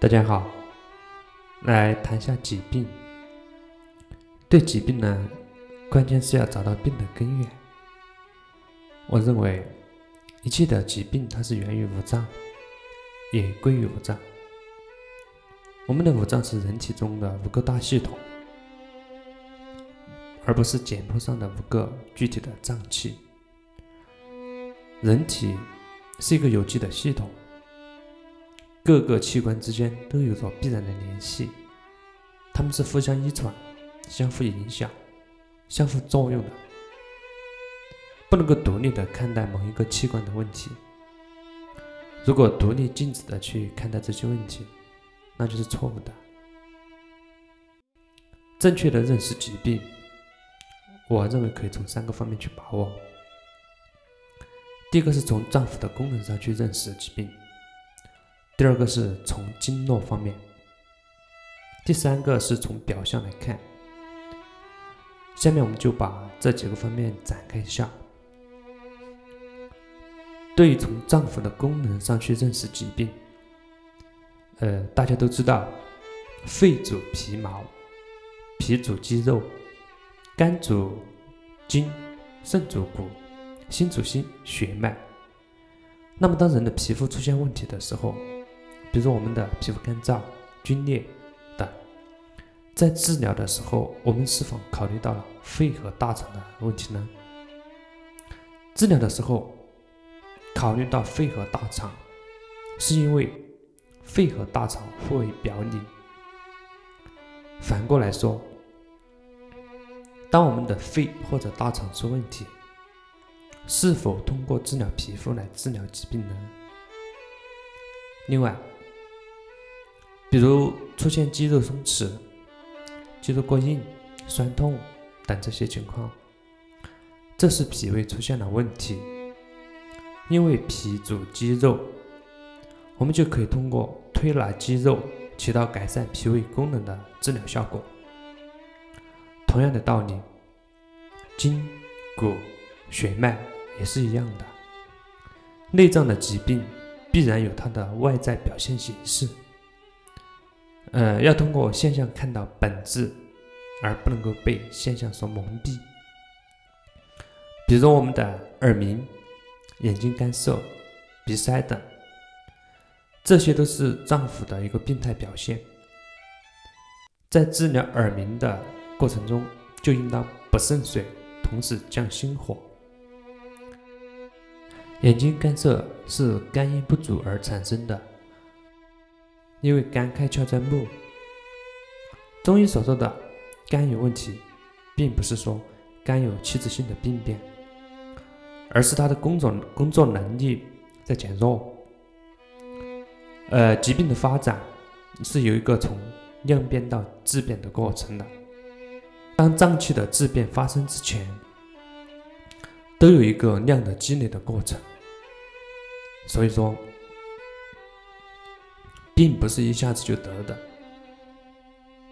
大家好，来谈下疾病。对疾病呢，关键是要找到病的根源。我认为，一切的疾病它是源于五脏，也归于五脏。我们的五脏是人体中的五个大系统，而不是简谱上的五个具体的脏器。人体是一个有机的系统。各个器官之间都有着必然的联系，它们是互相依存、相互影响、相互作用的，不能够独立的看待某一个器官的问题。如果独立静止的去看待这些问题，那就是错误的。正确的认识疾病，我认为可以从三个方面去把握。第一个是从脏腑的功能上去认识疾病。第二个是从经络方面，第三个是从表象来看。下面我们就把这几个方面展开一下。对于从脏腑的功能上去认识疾病，呃，大家都知道，肺主皮毛，脾主肌肉，肝主筋，肾主骨，心主心血脉。那么，当人的皮肤出现问题的时候，比如我们的皮肤干燥、皲裂等，在治疗的时候，我们是否考虑到了肺和大肠的问题呢？治疗的时候考虑到肺和大肠，是因为肺和大肠互为表里。反过来说，当我们的肺或者大肠出问题，是否通过治疗皮肤来治疗疾病呢？另外，比如出现肌肉松弛、肌肉过硬、酸痛等这些情况，这是脾胃出现了问题。因为脾主肌肉，我们就可以通过推拿肌肉，起到改善脾胃功能的治疗效果。同样的道理，筋、骨、血脉也是一样的。内脏的疾病必然有它的外在表现形式。呃，要通过现象看到本质，而不能够被现象所蒙蔽。比如我们的耳鸣、眼睛干涩、鼻塞等，这些都是脏腑的一个病态表现。在治疗耳鸣的过程中，就应当补肾水，同时降心火。眼睛干涩是肝阴不足而产生的。因为肝开窍在目，中医所说的肝有问题，并不是说肝有器质性的病变，而是它的工作工作能力在减弱。呃，疾病的发展是有一个从量变到质变的过程的。当脏器的质变发生之前，都有一个量的积累的过程。所以说。并不是一下子就得的，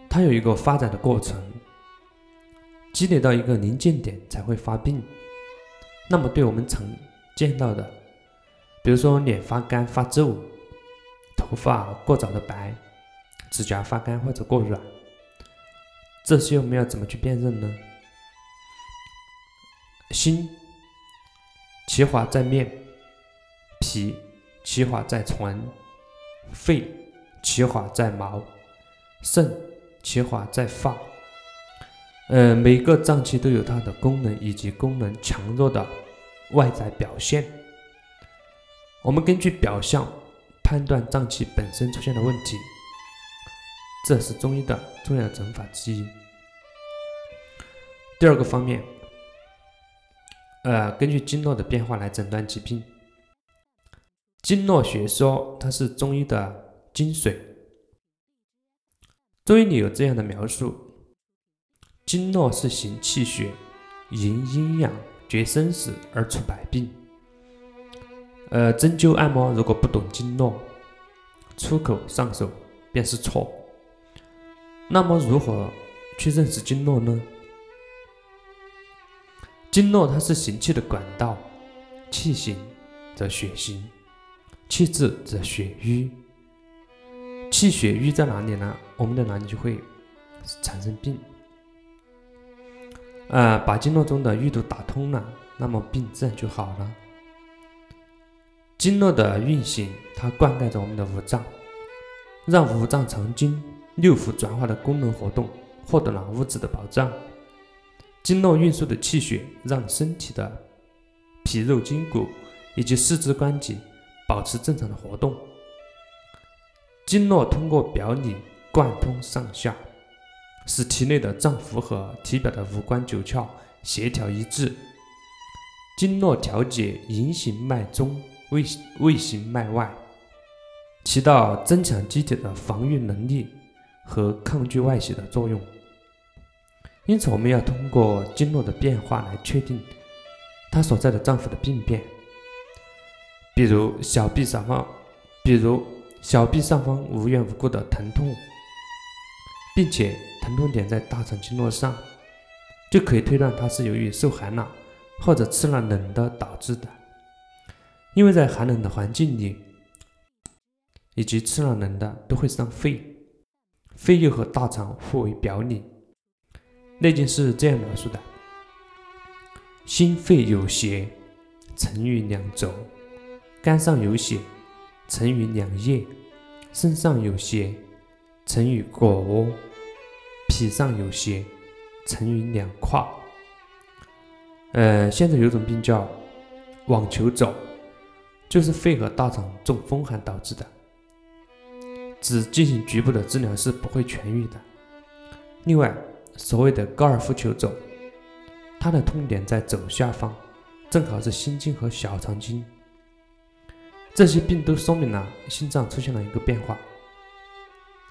它有一个发展的过程，积累到一个临界点才会发病。那么，对我们常见到的，比如说脸发干发皱，头发过早的白，指甲发干或者过软，这些我们要怎么去辨认呢？心其华在面，脾其华在唇。肺其华在毛，肾其华在发。呃，每个脏器都有它的功能以及功能强弱的外在表现。我们根据表象判断脏器本身出现的问题，这是中医的重要诊法之一。第二个方面，呃，根据经络的变化来诊断疾病。经络学说，它是中医的精髓。中医里有这样的描述：经络是行气血、营阴阳、决生死而除百病。呃，针灸按摩如果不懂经络，出口上手便是错。那么，如何去认识经络呢？经络它是行气的管道，气行则血行。气滞则血瘀，气血瘀在哪里呢？我们的哪里就会产生病。呃，把经络中的淤堵打通了，那么病自然就好了。经络的运行，它灌溉着我们的五脏，让五脏藏精、六腑转化的功能活动获得了物质的保障。经络运输的气血，让身体的皮肉筋骨以及四肢关节保持正常的活动。经络通过表里贯通上下。使体内的脏腑和体表的五官九窍协调一致，经络调节营行脉中、胃胃行脉外，起到增强机体的防御能力和抗拒外邪的作用。因此，我们要通过经络的变化来确定它所在的脏腑的病变。比如小臂上方，比如小臂上方无缘无故的疼痛。并且疼痛点在大肠经络上，就可以推断它是由于受寒了或者吃了冷的导致的。因为在寒冷的环境里，以及吃了冷的都会伤肺，肺又和大肠互为表里。《内经》是这样描述的：心肺有邪，沉于两轴；肝上有血，沉于两叶；肾上有邪。成于果窝，脾上有邪，成于两胯。呃，现在有种病叫网球肘，就是肺和大肠中风寒导致的，只进行局部的治疗是不会痊愈的。另外，所谓的高尔夫球肘，它的痛点在肘下方，正好是心经和小肠经。这些病都说明了心脏出现了一个变化。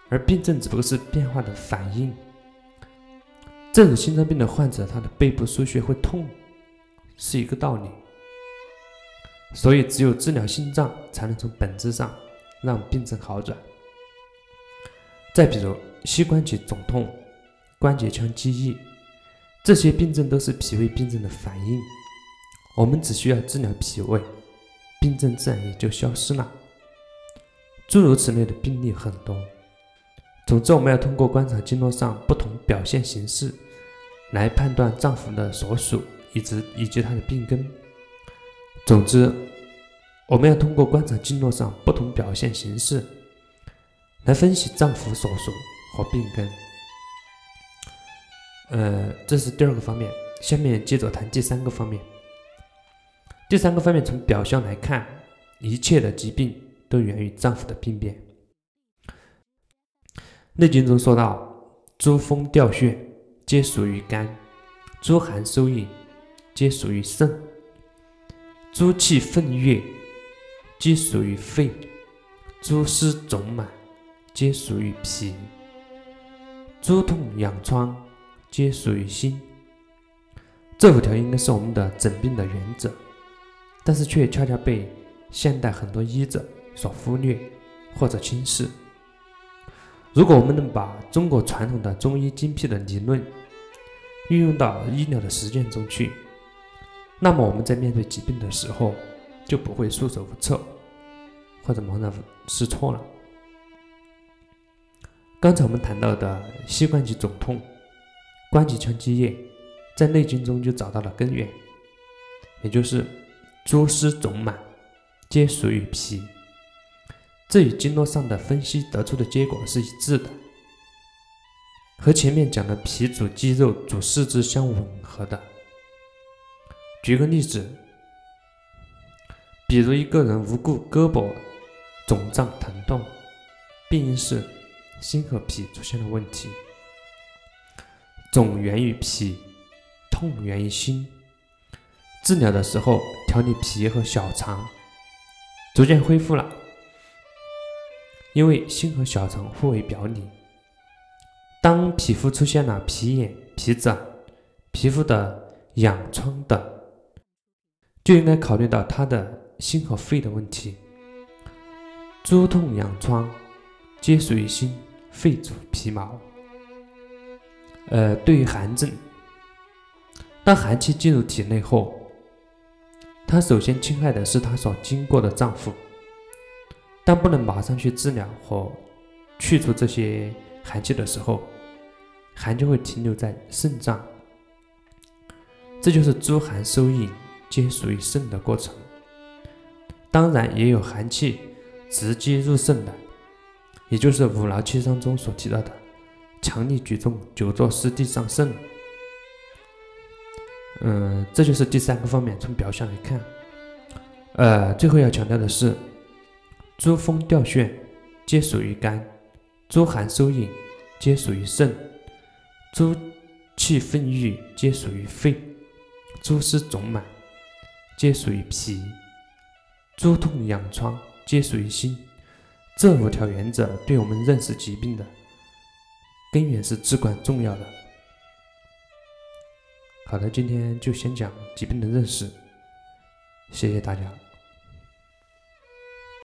而病症只不过是变化的反应。正如心脏病的患者，他的背部输血会痛，是一个道理。所以，只有治疗心脏，才能从本质上让病症好转。再比如，膝关节肿痛、关节腔积液，这些病症都是脾胃病症的反应。我们只需要治疗脾胃，病症自然也就消失了。诸如此类的病例很多。总之，我们要通过观察经络上不同表现形式，来判断脏腑的所属以及以及它的病根。总之，我们要通过观察经络上不同表现形式，来分析脏腑所属和病根。呃，这是第二个方面。下面接着谈第三个方面。第三个方面，从表象来看，一切的疾病都源于脏腑的病变。《内经》中说到：“诸风掉血，皆属于肝；诸寒收引，皆属于肾；诸气愤越，皆属于肺；诸湿肿满，皆属于脾；诸痛痒疮，皆属于心。”这五条应该是我们的诊病的原则，但是却恰恰被现代很多医者所忽略或者轻视。如果我们能把中国传统的中医精辟的理论运用到医疗的实践中去，那么我们在面对疾病的时候就不会束手无策或者茫然失措了。刚才我们谈到的膝关节肿痛、关节腔积液，在《内经》中就找到了根源，也就是诸湿肿满，皆属于脾。这与经络上的分析得出的结果是一致的，和前面讲的脾主肌肉、主四肢相吻合的。举个例子，比如一个人无故胳膊肿胀疼痛，病因是心和脾出现了问题，肿源于脾，痛源于心。治疗的时候调理脾和小肠，逐渐恢复了。因为心和小肠互为表里，当皮肤出现了皮炎、皮疹、皮肤的痒疮等，就应该考虑到他的心和肺的问题。诸痛痒疮皆属于心，肺主皮毛。呃，对于寒症，当寒气进入体内后，它首先侵害的是它所经过的脏腑。但不能马上去治疗和去除这些寒气的时候，寒就会停留在肾脏，这就是诸寒收引，皆属于肾的过程。当然，也有寒气直接入肾的，也就是五劳七伤中所提到的强力举重、久坐湿地上肾。嗯，这就是第三个方面，从表象来看。呃，最后要强调的是，诸风掉眩皆属于肝，诸寒收引皆属于肾，诸气愤郁皆属于肺，诸湿肿满皆属于脾，诸痛痒疮皆属于心。这五条原则对我们认识疾病的根源是至关重要的。好的，今天就先讲疾病的认识，谢谢大家。